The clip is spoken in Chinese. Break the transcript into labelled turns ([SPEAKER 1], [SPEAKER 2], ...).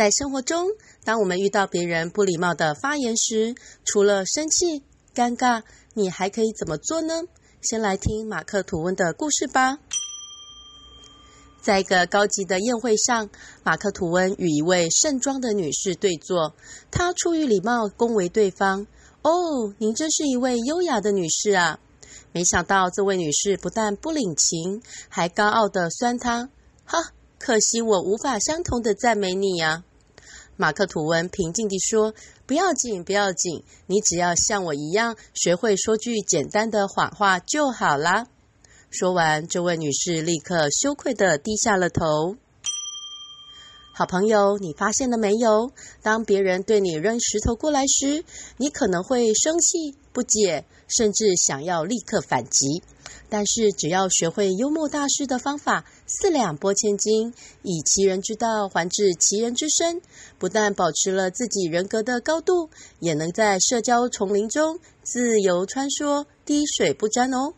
[SPEAKER 1] 在生活中，当我们遇到别人不礼貌的发言时，除了生气、尴尬，你还可以怎么做呢？先来听马克吐温的故事吧。在一个高级的宴会上，马克吐温与一位盛装的女士对坐，他出于礼貌恭维对方：“哦，您真是一位优雅的女士啊！”没想到这位女士不但不领情，还高傲地酸他：“哈！”可惜我无法相同的赞美你呀，马克吐温平静地说：“不要紧，不要紧，你只要像我一样学会说句简单的谎话就好啦。”说完，这位女士立刻羞愧地低下了头。好朋友，你发现了没有？当别人对你扔石头过来时，你可能会生气、不解，甚至想要立刻反击。但是，只要学会幽默大师的方法，四两拨千斤，以其人之道还治其人之身，不但保持了自己人格的高度，也能在社交丛林中自由穿梭，滴水不沾哦。